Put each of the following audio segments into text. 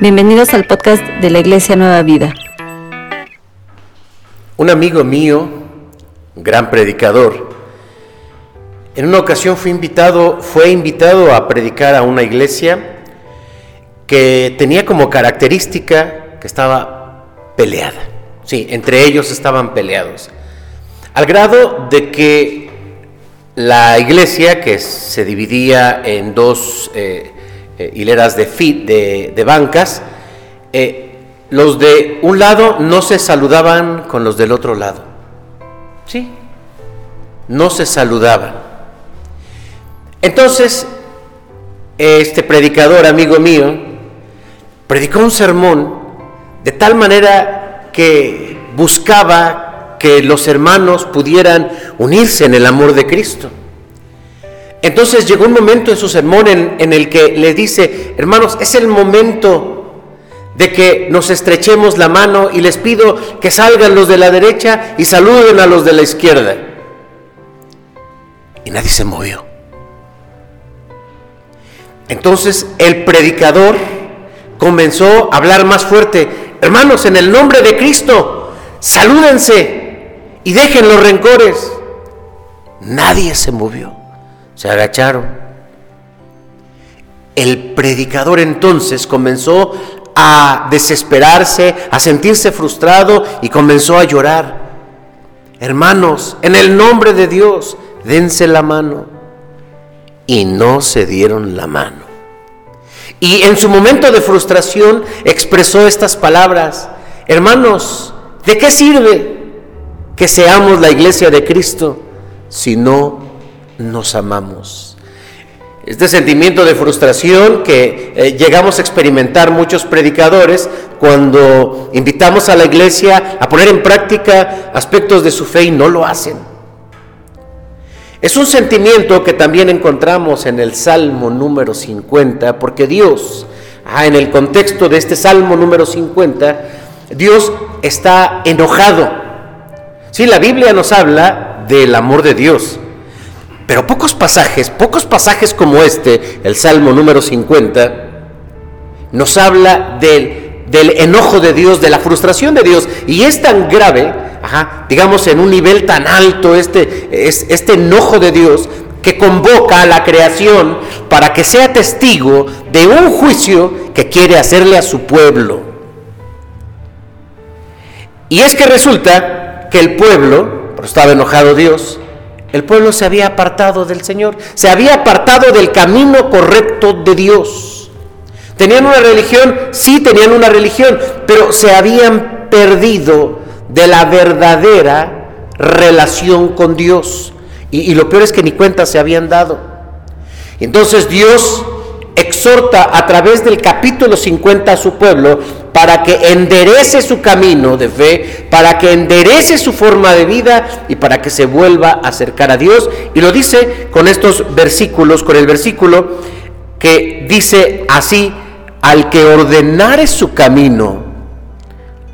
Bienvenidos al podcast de la Iglesia Nueva Vida. Un amigo mío, gran predicador, en una ocasión fue invitado, fue invitado a predicar a una iglesia que tenía como característica que estaba peleada. Sí, entre ellos estaban peleados. Al grado de que la iglesia, que se dividía en dos eh, eh, hileras de, fit, de, bancas, eh, los de un lado no se saludaban con los del otro lado. ¿Sí? No se saludaban. Entonces, este predicador, amigo mío, predicó un sermón de tal manera que buscaba que los hermanos pudieran unirse en el amor de Cristo. Entonces llegó un momento en su sermón en, el que le dice, hermanos, es el momento de que nos estrechemos la mano y les pido que salgan los de la derecha y saluden a los de la izquierda. Y nadie se movió. Entonces el predicador comenzó a hablar más fuerte, hermanos, en el nombre de Cristo, salúdense y dejen los rencores. Nadie se movió se agacharon. El predicador entonces comenzó a desesperarse, a sentirse frustrado y comenzó a llorar. Hermanos, en el nombre de Dios, dense la mano. Y no se dieron la mano. Y en su momento de frustración expresó estas palabras, hermanos, ¿de qué sirve que seamos la iglesia de Cristo si no nos amamos. Este sentimiento de frustración que eh, llegamos a experimentar muchos predicadores cuando invitamos a la iglesia a poner en práctica aspectos de su fe y no lo hacen. Es un sentimiento que también encontramos en el Salmo número 50, porque Dios, ah, en el contexto de este Salmo número 50, Dios está enojado. Sí, la Biblia nos habla del amor de Dios, pero pocos pasajes, pocos pasajes como este, el Salmo número 50, nos habla del, enojo de Dios, de la frustración de Dios. Y es tan grave, digamos, en un nivel tan alto este, este enojo de Dios, que convoca a la creación para que sea testigo de un juicio que quiere hacerle a su pueblo. Y es que resulta que el pueblo, pero estaba enojado Dios, el pueblo se había apartado del Señor, se había apartado del camino correcto de Dios. Tenían una religión, sí tenían una religión, pero se habían perdido de la verdadera relación con Dios. Y, lo peor es que ni cuenta se habían dado. Entonces Dios exhorta a través del capítulo 50 a su pueblo para que enderece su camino de fe, para que enderece su forma de vida y para que se vuelva a acercar a Dios. Y lo dice con estos versículos, con el versículo que dice así, al que ordenare su camino,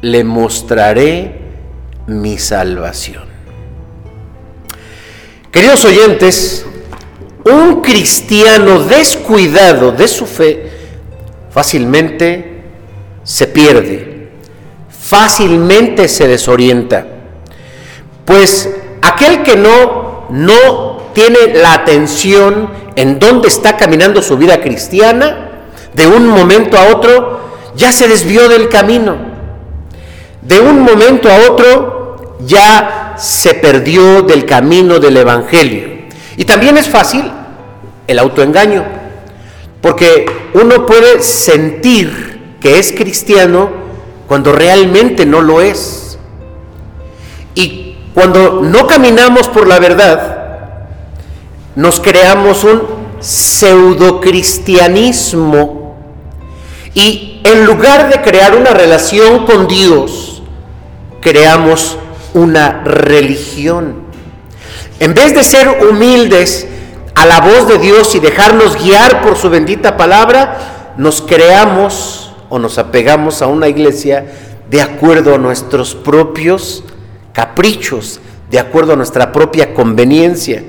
le mostraré mi salvación. Queridos oyentes, un cristiano descuidado de su fe fácilmente se pierde, fácilmente se desorienta. Pues aquel que no, no tiene la atención en dónde está caminando su vida cristiana, de un momento a otro ya se desvió del camino. De un momento a otro ya se perdió del camino del Evangelio. Y también es fácil el autoengaño, porque uno puede sentir que es cristiano cuando realmente no lo es. Y cuando no caminamos por la verdad, nos creamos un pseudocristianismo. Y en lugar de crear una relación con Dios, creamos una religión. En vez de ser humildes a la voz de Dios y dejarnos guiar por su bendita palabra, nos creamos o nos apegamos a una iglesia de acuerdo a nuestros propios caprichos, de acuerdo a nuestra propia conveniencia.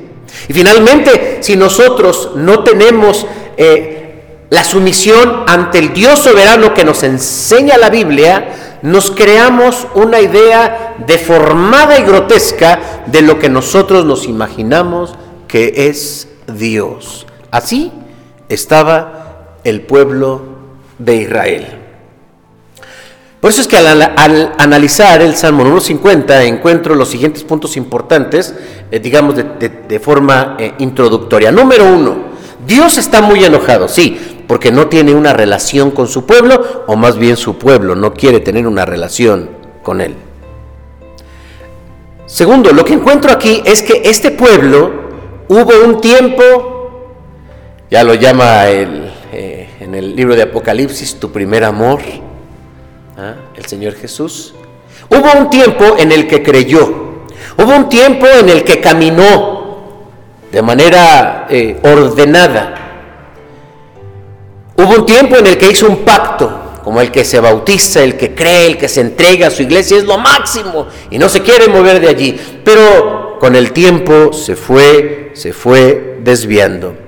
Y finalmente, si nosotros no tenemos eh, la sumisión ante el Dios soberano que nos enseña la Biblia, nos creamos una idea deformada y grotesca de lo que nosotros nos imaginamos que es Dios. Así estaba el pueblo de Israel. Por eso es que al, analizar el Salmo número 50 encuentro los siguientes puntos importantes, eh, digamos de, forma eh, introductoria. Número uno, Dios está muy enojado, sí, porque no tiene una relación con su pueblo, o más bien su pueblo no quiere tener una relación con él. Segundo, lo que encuentro aquí es que este pueblo hubo un tiempo, ya lo llama eh, en el libro de Apocalipsis, tu primer amor, ¿ah? el Señor Jesús. Hubo un tiempo en el que creyó, hubo un tiempo en el que caminó de manera eh, ordenada. Hubo un tiempo en el que hizo un pacto, como el que se bautiza, el que cree, el que se entrega a su iglesia, es lo máximo y no se quiere mover de allí. Pero con el tiempo se fue, se fue desviando.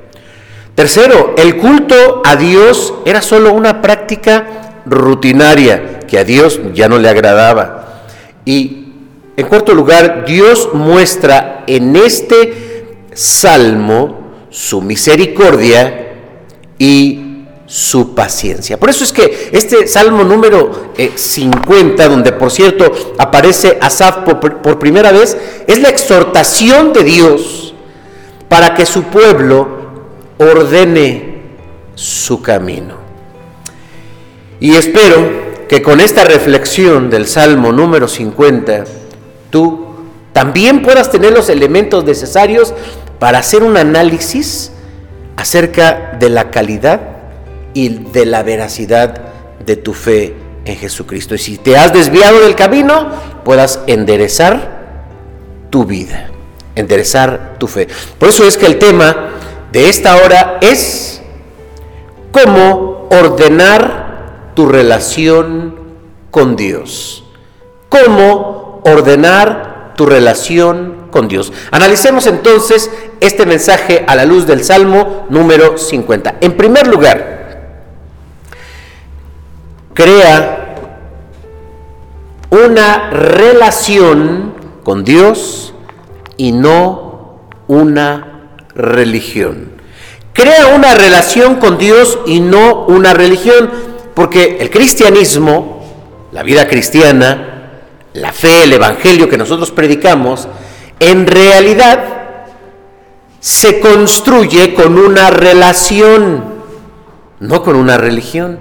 Tercero, el culto a Dios era solo una práctica rutinaria que a Dios ya no le agradaba. Y en cuarto lugar, Dios muestra en este salmo su misericordia y su paciencia. Por eso es que este salmo número 50, eh, donde por cierto aparece Asaf por, por primera vez, es la exhortación de Dios para que su pueblo ordene su camino. Y espero que con esta reflexión del Salmo número 50, tú también puedas tener los elementos necesarios para hacer un análisis acerca de la calidad y de la veracidad de tu fe en Jesucristo. Y si te has desviado del camino, puedas enderezar tu vida, enderezar tu fe. Por eso es que el tema de esta hora es cómo ordenar tu relación con Dios. ¿Cómo ordenar tu relación con Dios? Analicemos entonces este mensaje a la luz del Salmo número 50. En primer lugar, crea una relación con Dios y no una religión. Crea una relación con Dios y no una religión. Porque el cristianismo, la vida cristiana, la fe, el evangelio que nosotros predicamos, en realidad se construye con una relación, no con una religión.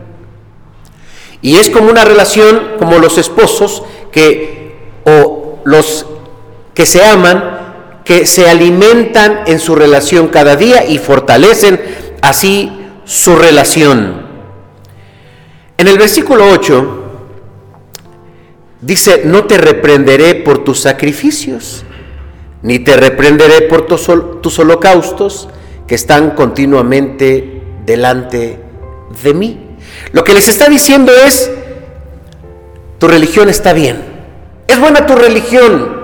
Y es como una relación como los esposos que o los que se aman, que se alimentan en su relación cada día y fortalecen así su relación. En el versículo 8 dice, no te reprenderé por tus sacrificios, ni te reprenderé por tus, holocaustos que están continuamente delante de mí. Lo que les está diciendo es, tu religión está bien, es buena tu religión.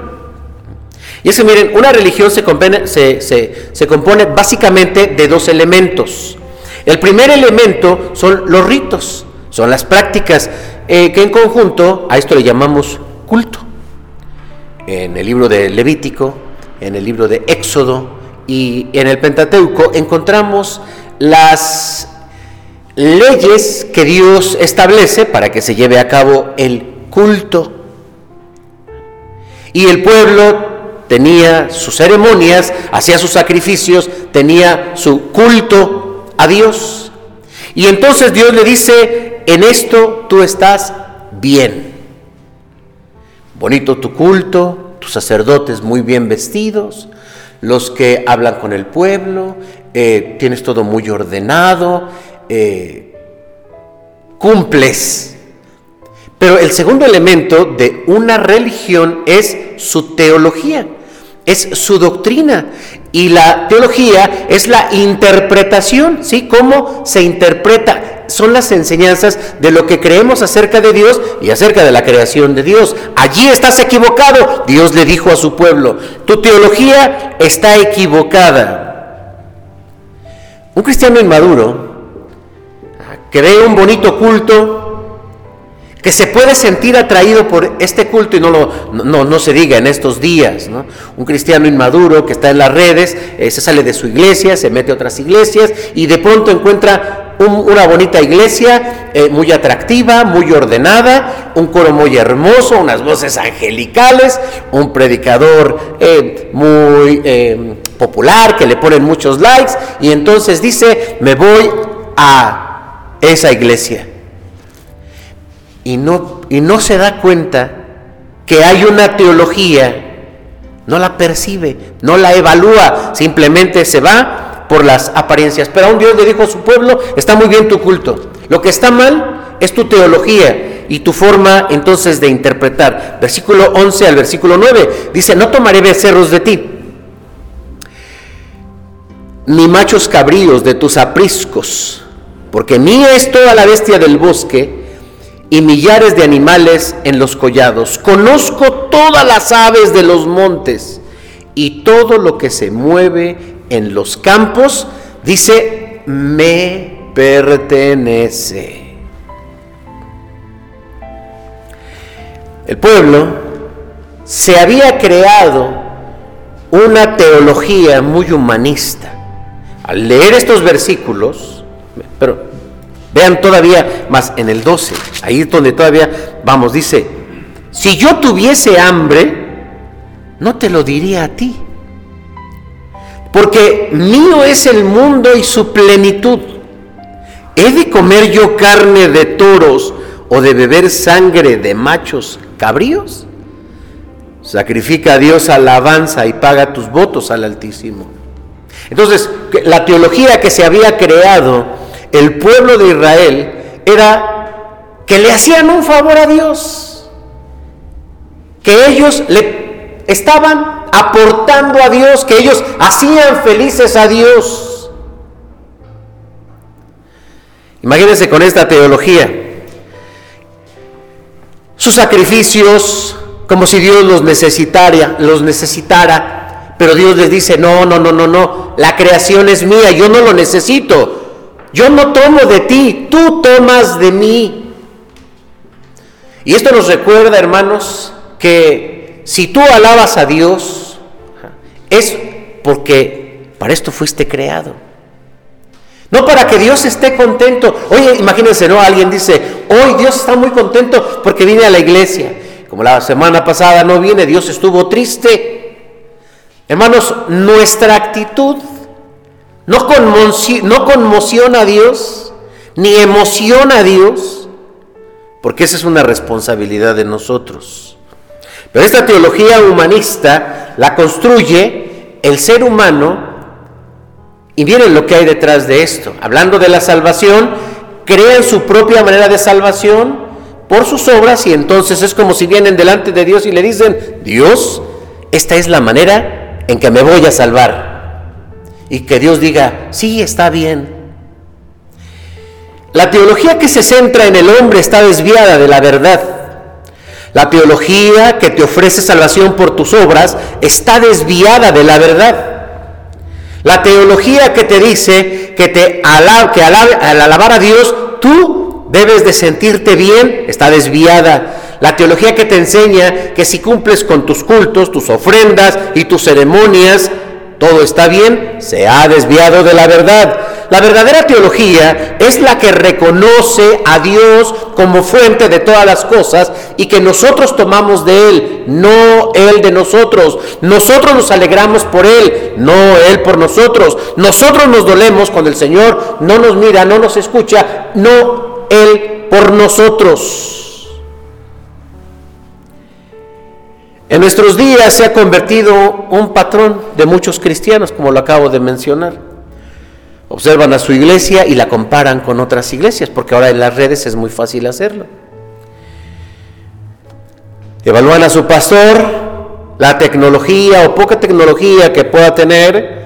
Y es que miren, una religión se compone, se compone básicamente de dos elementos. El primer elemento son los ritos. Son las prácticas eh, que en conjunto a esto le llamamos culto. En el libro de Levítico, en el libro de Éxodo y en el Pentateuco encontramos las leyes que Dios establece para que se lleve a cabo el culto. Y el pueblo tenía sus ceremonias, hacía sus sacrificios, tenía su culto a Dios. Y entonces Dios le dice, en esto tú estás bien. Bonito tu culto, tus sacerdotes muy bien vestidos, los que hablan con el pueblo, eh, tienes todo muy ordenado, eh, cumples. Pero el segundo elemento de una religión es su teología, es su doctrina. Y la teología es la interpretación, ¿sí? ¿Cómo se interpreta? son las enseñanzas de lo que creemos acerca de Dios y acerca de la creación de Dios. Allí estás equivocado, Dios le dijo a su pueblo. Tu teología está equivocada. Un cristiano inmaduro que ve un bonito culto, que se puede sentir atraído por este culto y no, lo, no, no se diga en estos días. ¿no? Un cristiano inmaduro que está en las redes, eh, se sale de su iglesia, se mete a otras iglesias y de pronto encuentra una bonita iglesia eh, muy atractiva, muy ordenada, un coro muy hermoso, unas voces angelicales, un predicador eh, muy popular que le ponen muchos likes y entonces dice, me voy a esa iglesia y no, y no se da cuenta que hay una teología, no la percibe, no la evalúa, simplemente se va por las apariencias. Pero a un Dios le dijo a su pueblo, está muy bien tu culto, lo que está mal es tu teología y tu forma entonces de interpretar. Versículo 11 al versículo 9 dice, no tomaré becerros de ti, ni machos cabríos de tus apriscos, porque mía es toda la bestia del bosque, y millares de animales en los collados. Conozco todas las aves de los montes y todo lo que se mueve en los campos, dice, me pertenece. El pueblo se había creado una teología muy humanista. Al leer estos versículos, pero Vean todavía más en el 12, ahí es donde todavía vamos, dice, si yo tuviese hambre, no te lo diría a ti, porque mío es el mundo y su plenitud. ¿He de comer yo carne de toros o de beber sangre de machos cabríos? Sacrifica a Dios alabanza y paga tus votos al Altísimo. Entonces, la teología que se había creado el pueblo de Israel era que le hacían un favor a Dios, que ellos le estaban aportando a Dios, que ellos hacían felices a Dios. Imagínense con esta teología. Sus sacrificios, como si Dios los necesitara, los necesitara, pero Dios les dice, no, no, no, no, no, la creación es mía, yo no lo necesito. Yo no tomo de ti, tú tomas de mí. Y esto nos recuerda, hermanos, que si tú alabas a Dios, es porque para esto fuiste creado. No para que Dios esté contento. Oye, imagínense, ¿no? Alguien dice, hoy Dios está muy contento porque vine a la iglesia. Como la semana pasada no viene, Dios estuvo triste. Hermanos, nuestra actitud no, conmociona a Dios, ni emociona a Dios, porque esa es una responsabilidad de nosotros. Pero esta teología humanista la construye el ser humano y miren lo que hay detrás de esto. Hablando de la salvación, crean su propia manera de salvación por sus obras y entonces es como si vienen delante de Dios y le dicen, Dios, esta es la manera en que me voy a salvar y que Dios diga, sí, está bien. La teología que se centra en el hombre está desviada de la verdad. La teología que te ofrece salvación por tus obras está desviada de la verdad. La teología que te dice que, te que al alabar a Dios tú debes de sentirte bien está desviada. La teología que te enseña que si cumples con tus cultos, tus ofrendas y tus ceremonias, todo está bien, se ha desviado de la verdad. La verdadera teología es la que reconoce a Dios como fuente de todas las cosas y que nosotros tomamos de Él, no Él de nosotros. Nosotros nos alegramos por Él, no Él por nosotros. Nosotros nos dolemos cuando el Señor no nos mira, no nos escucha, no Él por nosotros. En nuestros días se ha convertido un patrón de muchos cristianos, como lo acabo de mencionar. Observan a su iglesia y la comparan con otras iglesias, porque ahora en las redes es muy fácil hacerlo. Evalúan a su pastor, la tecnología o poca tecnología que pueda tener,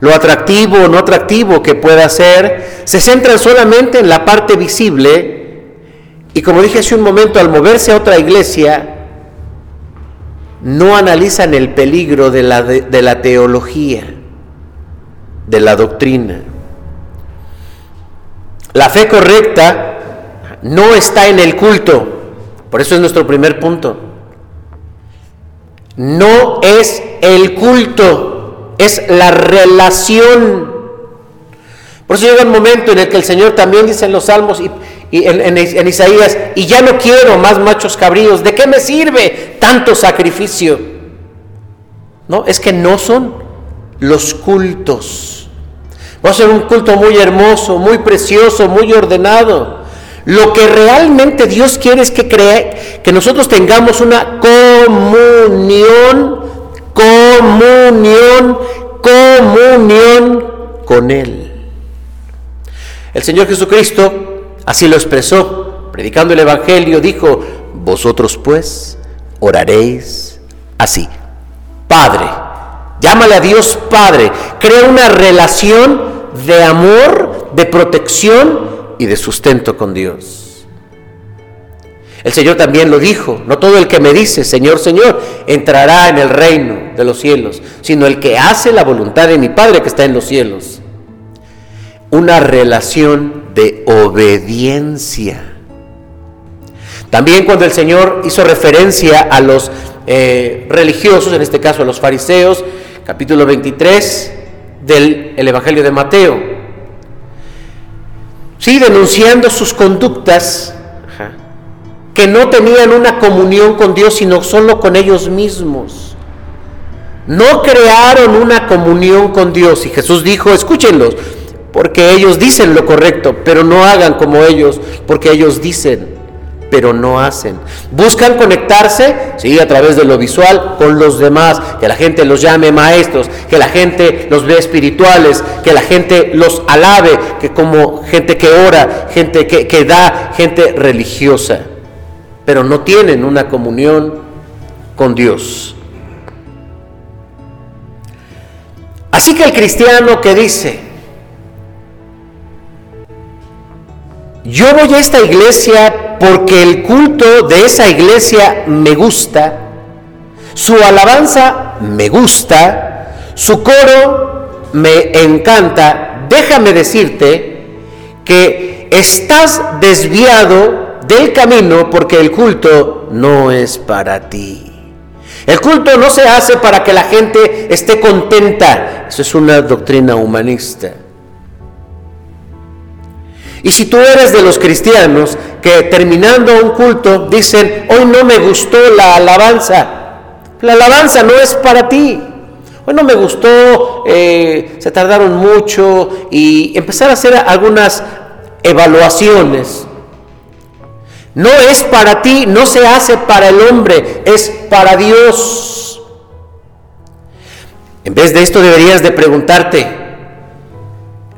lo atractivo o no atractivo que pueda ser, se centran solamente en la parte visible y como dije hace un momento, al moverse a otra iglesia, no analizan el peligro de la, de, la teología, de la doctrina. La fe correcta no está en el culto. Por eso es nuestro primer punto. No es el culto, es la relación. Por eso llega un momento en el que el Señor también dice en los Salmos y, en, en, Isaías, y ya no quiero más machos cabríos, ¿de qué me sirve tanto sacrificio? No, es que no son los cultos. Va a ser un culto muy hermoso, muy precioso, muy ordenado. Lo que realmente Dios quiere es que, crea, que nosotros tengamos una comunión, comunión, comunión con Él. El Señor Jesucristo así lo expresó, predicando el Evangelio, dijo, vosotros pues oraréis así, Padre, llámale a Dios Padre, crea una relación de amor, de protección, y de sustento con Dios. El Señor también lo dijo, no todo el que me dice, Señor, Señor, entrará en el reino de los cielos, sino el que hace la voluntad de mi Padre que está en los cielos. Una relación de obediencia. También cuando el Señor hizo referencia a los eh, religiosos, en este caso a los fariseos, capítulo 23 del Evangelio de Mateo, sí, denunciando sus conductas que no tenían una comunión con Dios, sino solo con ellos mismos. No crearon una comunión con Dios. Y Jesús dijo, escúchenlos, porque ellos dicen lo correcto, pero no hagan como ellos, porque ellos dicen pero no hacen. Buscan conectarse, sí, a través de lo visual con los demás, que la gente los llame maestros, que la gente los vea espirituales, que la gente los alabe, que como gente que ora, gente que, que da, gente religiosa, pero no tienen una comunión con Dios. Así que el cristiano que dice, yo voy a esta iglesia porque el culto de esa iglesia me gusta, su alabanza me gusta, su coro me encanta, déjame decirte que estás desviado del camino porque el culto no es para ti. El culto no se hace para que la gente esté contenta. Eso es una doctrina humanista. Y si tú eres de los cristianos que terminando un culto dicen, hoy no me gustó la alabanza, la alabanza no es para ti. Hoy no me gustó, eh, se tardaron mucho y empezar a hacer algunas evaluaciones. No es para ti, no se hace para el hombre, es para Dios. En vez de esto deberías de preguntarte,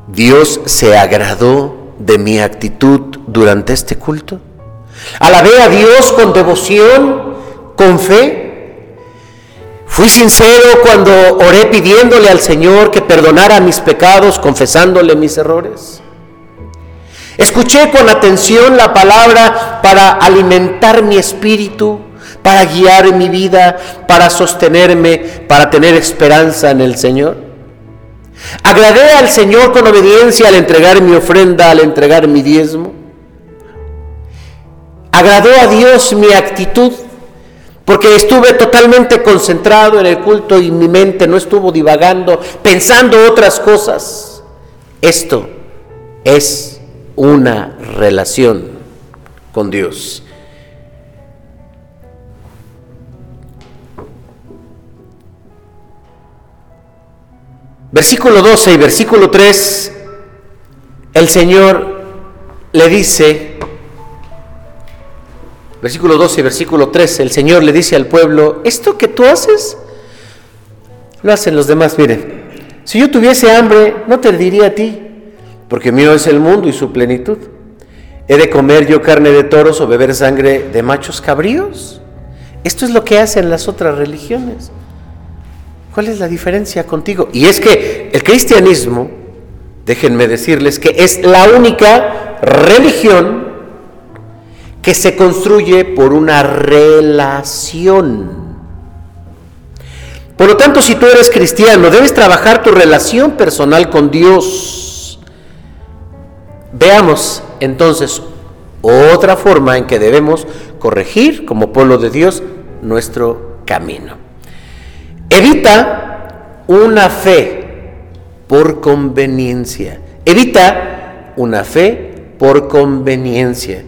¿Dios se agradó de mi actitud durante este culto? ¿Alabé a Dios con devoción, con fe? ¿Fui sincero cuando oré pidiéndole al Señor que perdonara mis pecados, confesándole mis errores? ¿Escuché con atención la palabra para alimentar mi espíritu, para guiar mi vida, para sostenerme, para tener esperanza en el Señor? Agradé al Señor con obediencia al entregar mi ofrenda, al entregar mi diezmo. Agradó a Dios mi actitud, porque estuve totalmente concentrado en el culto y mi mente no estuvo divagando, pensando otras cosas. Esto es una relación con Dios. Versículo 12 y versículo 3, el Señor le dice, versículo 12 y versículo 13, el Señor le dice al pueblo, esto que tú haces, lo hacen los demás. Miren, si yo tuviese hambre, no te diría a ti, porque mío es el mundo y su plenitud. ¿He de comer yo carne de toros o beber sangre de machos cabríos? Esto es lo que hacen las otras religiones. ¿Cuál es la diferencia contigo? Y es que el cristianismo, déjenme decirles que es la única religión que se construye por una relación. Por lo tanto, si tú eres cristiano, debes trabajar tu relación personal con Dios. Veamos entonces otra forma en que debemos corregir como pueblo de Dios nuestro camino. Evita una fe por conveniencia. Evita una fe por conveniencia.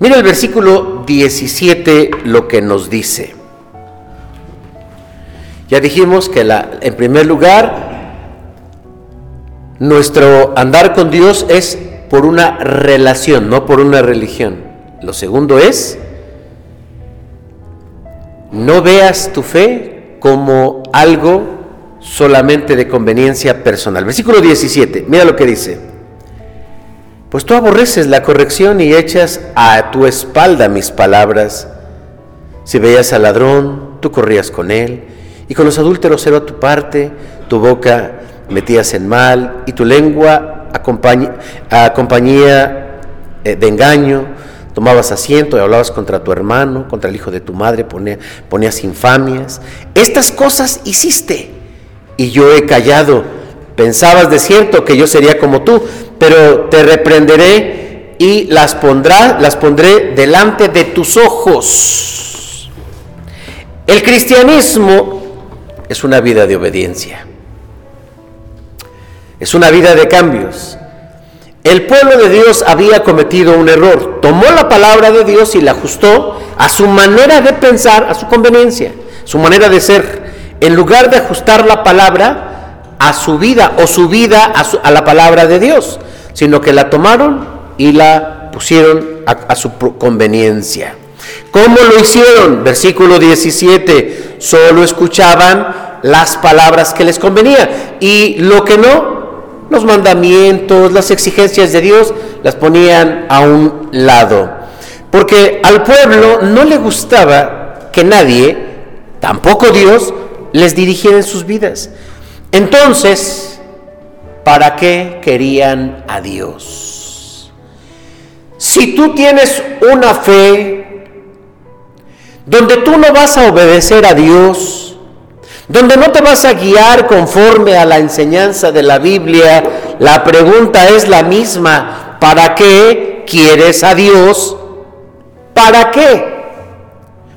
Mira el versículo 17 lo que nos dice. Ya dijimos que en primer lugar, nuestro andar con Dios es por una relación, no por una religión. Lo segundo es, no veas tu fe como algo solamente de conveniencia personal. Versículo 17, mira lo que dice. Pues tú aborreces la corrección y echas a tu espalda mis palabras. Si veías al ladrón, tú corrías con él, y con los adúlteros era tu parte, tu boca metías en mal, y tu lengua a, compañía eh, de engaño, tomabas asiento y hablabas contra tu hermano, contra el hijo de tu madre, ponías infamias. Estas cosas hiciste y yo he callado. Pensabas de cierto que yo sería como tú, pero te reprenderé y las, pondrá, las pondré delante de tus ojos. El cristianismo es una vida de obediencia. Es una vida de cambios. El pueblo de Dios había cometido un error. Tomó la palabra de Dios y la ajustó a su manera de pensar, a su conveniencia, su manera de ser. En lugar de ajustar la palabra a su vida o su vida a, la palabra de Dios, sino que la tomaron y la pusieron a, a su conveniencia. ¿Cómo lo hicieron? Versículo 17. Solo escuchaban las palabras que les convenía y lo que no, los mandamientos, las exigencias de Dios, las ponían a un lado. Porque al pueblo no le gustaba que nadie, tampoco Dios, les dirigiera en sus vidas. Entonces, ¿para qué querían a Dios? Si tú tienes una fe donde tú no vas a obedecer a Dios, donde no te vas a guiar conforme a la enseñanza de la Biblia, la pregunta es la misma, ¿para qué quieres a Dios? ¿Para qué?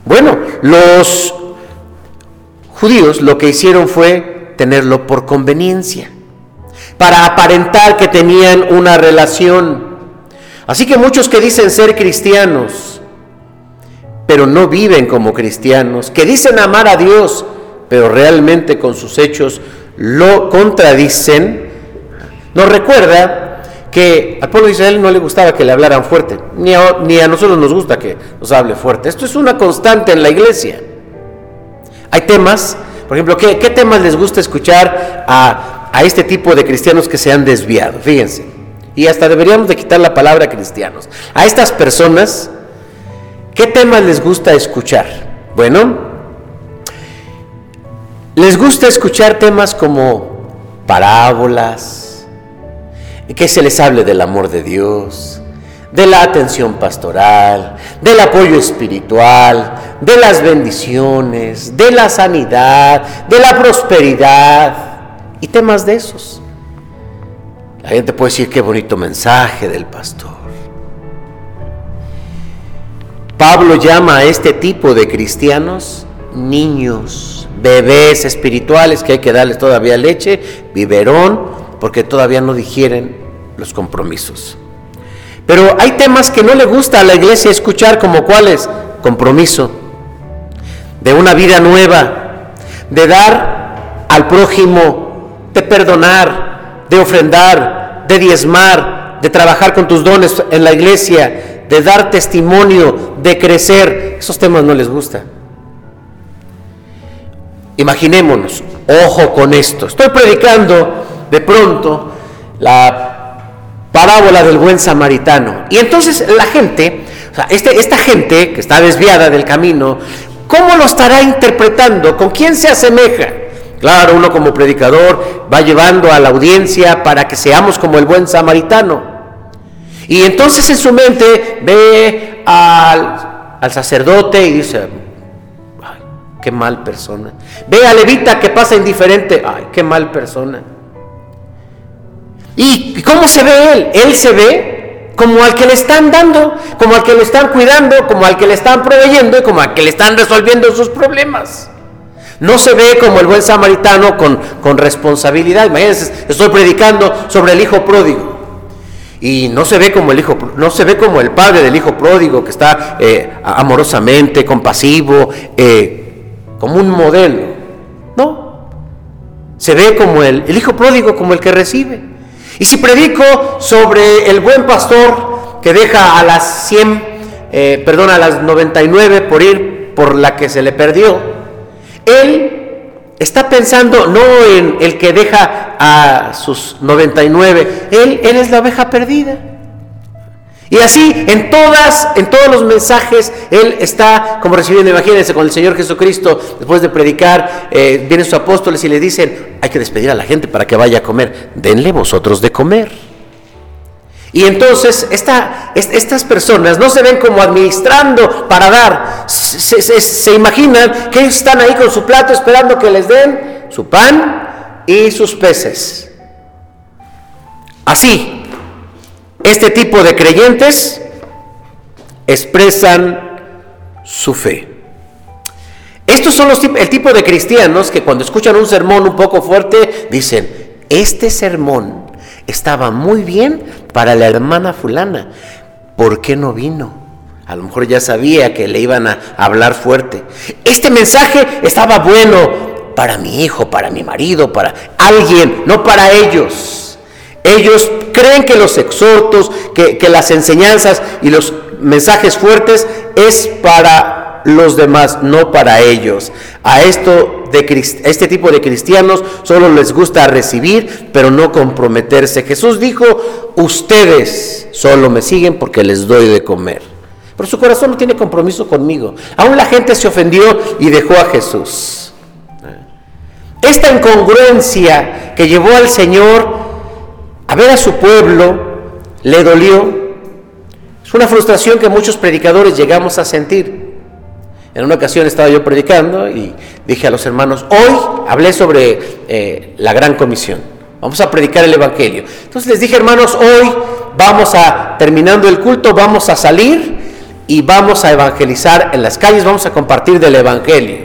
Bueno, los judíos lo que hicieron fue tenerlo por conveniencia, para aparentar que tenían una relación. Así que muchos que dicen ser cristianos, pero no viven como cristianos, que dicen amar a Dios, pero realmente con sus hechos lo contradicen, nos recuerda que al pueblo de Israel no le gustaba que le hablaran fuerte, ni a, nosotros nos gusta que nos hable fuerte. Esto es una constante en la iglesia. Hay temas, por ejemplo, ¿qué, temas les gusta escuchar a, a este tipo de cristianos que se han desviado? Fíjense, y hasta deberíamos de quitar la palabra cristianos. A estas personas, ¿qué temas les gusta escuchar? Bueno, les gusta escuchar temas como parábolas, que se les hable del amor de Dios, de la atención pastoral, del apoyo espiritual, de las bendiciones, de la sanidad, de la prosperidad y temas de esos. La gente puede decir qué bonito mensaje del pastor. Pablo llama a este tipo de cristianos niños bebés espirituales que hay que darles todavía leche, biberón, porque todavía no digieren los compromisos. Pero hay temas que no le gusta a la iglesia escuchar, como cuáles, compromiso, de una vida nueva, de dar al prójimo, de perdonar, de ofrendar, de diezmar, de trabajar con tus dones en la iglesia, de dar testimonio, de crecer. Esos temas no les gustan. Imaginémonos, ojo con esto. Estoy predicando de pronto la parábola del buen samaritano. Y entonces la gente, o sea, este, esta gente que está desviada del camino, ¿cómo lo estará interpretando? ¿Con quién se asemeja? Claro, uno como predicador va llevando a la audiencia para que seamos como el buen samaritano. Y entonces en su mente ve al, al sacerdote y dice, qué mal persona. Ve a Levita que pasa indiferente, ay, qué mal persona. ¿Y cómo se ve él? Él se ve como al que le están dando, como al que le están cuidando, como al que le están proveyendo y como al que le están resolviendo sus problemas. No se ve como el buen samaritano con, con responsabilidad. Imagínense, estoy predicando sobre el hijo pródigo. Y no se ve como el hijo, no se ve como el padre del hijo pródigo que está eh, amorosamente, compasivo, eh, como un modelo. No. Se ve como el, el hijo pródigo, como el que recibe. Y si predico sobre el buen pastor que deja a las 100, eh, perdón, a las 99 por ir por la que se le perdió, él está pensando no en el que deja a sus 99, él, él es la oveja perdida. Y así en todas, en todos los mensajes, Él está como recibiendo, imagínense, con el Señor Jesucristo, después de predicar, eh, vienen sus apóstoles y le dicen, hay que despedir a la gente para que vaya a comer, denle vosotros de comer. Y entonces estas personas no se ven como administrando para dar, se, se imaginan que están ahí con su plato esperando que les den su pan y sus peces. Así, este tipo de creyentes expresan su fe. Estos son los, el tipo de cristianos que cuando escuchan un sermón un poco fuerte dicen, este sermón estaba muy bien para la hermana fulana, ¿por qué no vino? A lo mejor ya sabía que le iban a hablar fuerte. Este mensaje estaba bueno para mi hijo, para mi marido, para alguien, no para ellos. Ellos creen que los exhortos, que, las enseñanzas y los mensajes fuertes es para los demás, no para ellos. A esto de este tipo de cristianos solo les gusta recibir, pero no comprometerse. Jesús dijo, ustedes solo me siguen porque les doy de comer. Pero su corazón no tiene compromiso conmigo. Aún la gente se ofendió y dejó a Jesús. Esta incongruencia que llevó al Señor a ver a su pueblo le dolió. Es una frustración que muchos predicadores llegamos a sentir. En una ocasión estaba yo predicando y dije a los hermanos, hoy hablé sobre eh, la gran comisión. Vamos a predicar el Evangelio. Entonces les dije, hermanos, hoy vamos a, terminando el culto, vamos a salir y vamos a evangelizar en las calles, vamos a compartir del Evangelio.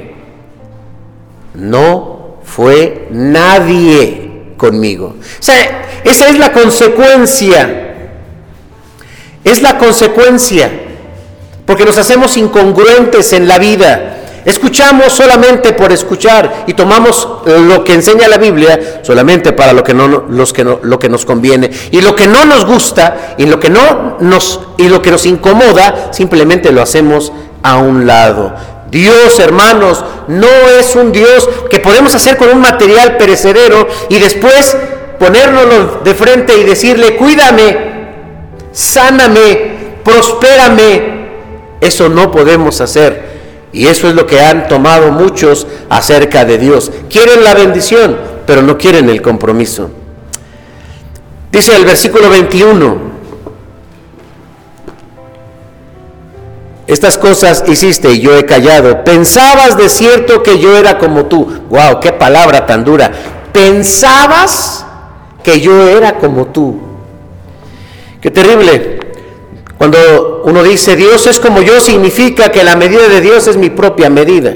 No fue nadie conmigo. O sea, esa es la consecuencia. Es la consecuencia. Porque nos hacemos incongruentes en la vida. Escuchamos solamente por escuchar y tomamos lo que enseña la Biblia solamente para lo que, no, los que no, lo que nos conviene. Y lo que no nos gusta y lo que, no nos, y lo que nos incomoda, simplemente lo hacemos a un lado. Dios, hermanos, no es un Dios que podemos hacer con un material perecedero y después ponérnoslo de frente y decirle, cuídame, sáname, prospérame. Eso no podemos hacer. Y eso es lo que han tomado muchos acerca de Dios. Quieren la bendición, pero no quieren el compromiso. Dice el versículo 21, Estas cosas hiciste y yo he callado. Pensabas de cierto que yo era como tú. Wow, qué palabra tan dura. Pensabas que yo era como tú. Qué terrible. Cuando uno dice Dios es como yo, significa que la medida de Dios es mi propia medida.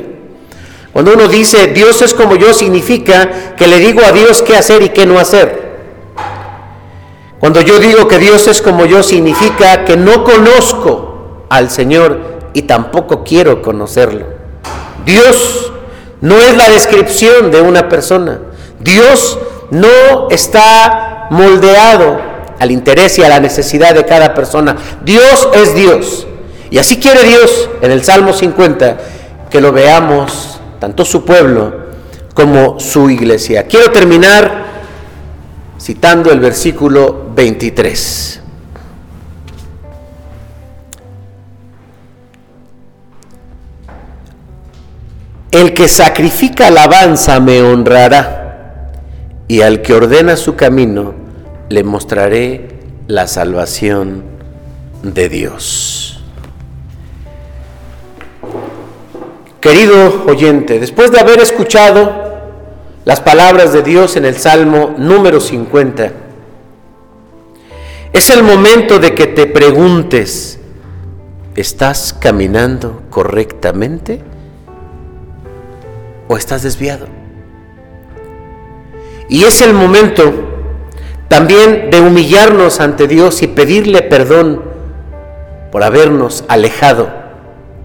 Cuando uno dice Dios es como yo, significa que le digo a Dios qué hacer y qué no hacer. Cuando yo digo que Dios es como yo, significa que no conozco al Señor y tampoco quiero conocerlo. Dios no es la descripción de una persona. Dios no está moldeado al interés y a la necesidad de cada persona. Dios es Dios. Y así quiere Dios en el Salmo 50 que lo veamos, tanto su pueblo como su iglesia. Quiero terminar citando el versículo 23. El que sacrifica alabanza me honrará, y al que ordena su camino le mostraré la salvación de Dios. Querido oyente, después de haber escuchado las palabras de Dios en el Salmo número 50, Es el momento de que te preguntes, ¿estás caminando correctamente o estás desviado? Y es el momento también de humillarnos ante Dios y pedirle perdón por habernos alejado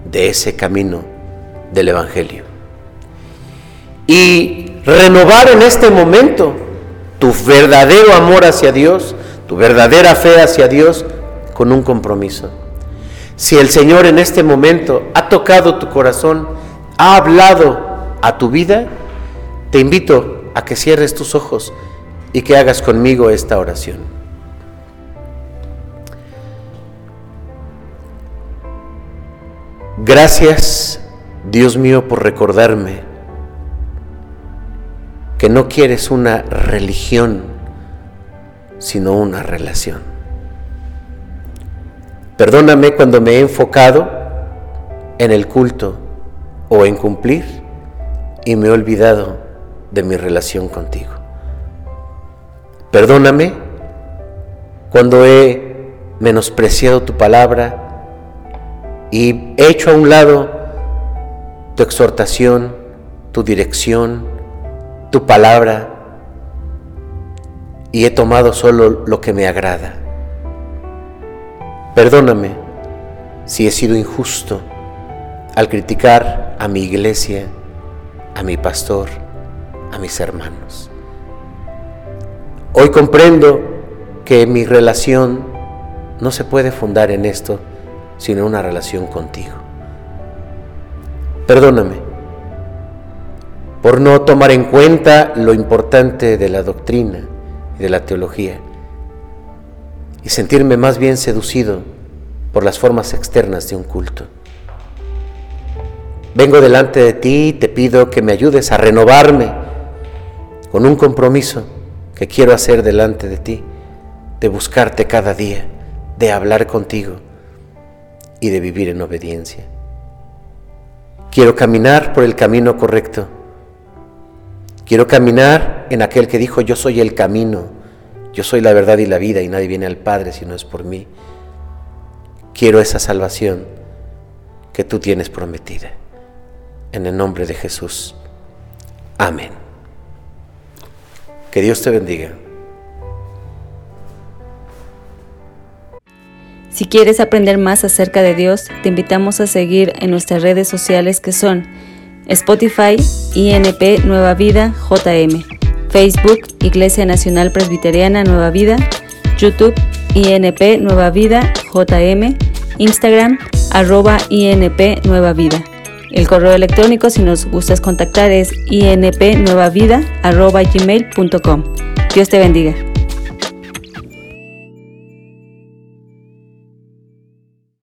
de ese camino del Evangelio. Y renovar en este momento tu verdadero amor hacia Dios, tu verdadera fe hacia Dios con un compromiso. Si el Señor en este momento ha tocado tu corazón, ha hablado a tu vida, te invito a que cierres tus ojos y que hagas conmigo esta oración. Gracias, Dios mío, por recordarme que no quieres una religión, sino una relación. Perdóname cuando me he enfocado en el culto o en cumplir y me he olvidado de mi relación contigo. Perdóname cuando he menospreciado tu palabra y he hecho a un lado tu exhortación, tu dirección, tu palabra y he tomado solo lo que me agrada. Perdóname si he sido injusto al criticar a mi iglesia, a mi pastor, a mis hermanos. Hoy comprendo que mi relación no se puede fundar en esto, sino en una relación contigo. Perdóname por no tomar en cuenta lo importante de la doctrina y de la teología y sentirme más bien seducido por las formas externas de un culto. Vengo delante de ti y te pido que me ayudes a renovarme con un compromiso que quiero hacer delante de ti, de buscarte cada día, de hablar contigo y de vivir en obediencia. Quiero caminar por el camino correcto. Quiero caminar en aquel que dijo, yo soy el camino, yo soy la verdad y la vida y nadie viene al Padre si no es por mí. Quiero esa salvación que tú tienes prometida. En el nombre de Jesús. Amén. Que Dios te bendiga. Si quieres aprender más acerca de Dios, te invitamos a seguir en nuestras redes sociales que son Spotify, INP Nueva Vida, JM, Facebook, Iglesia Nacional Presbiteriana Nueva Vida, YouTube, INP Nueva Vida, JM, Instagram, arroba INP Nueva Vida. El correo electrónico, si nos gustas contactar, es inpnuevavida.gmail.com. Dios te bendiga.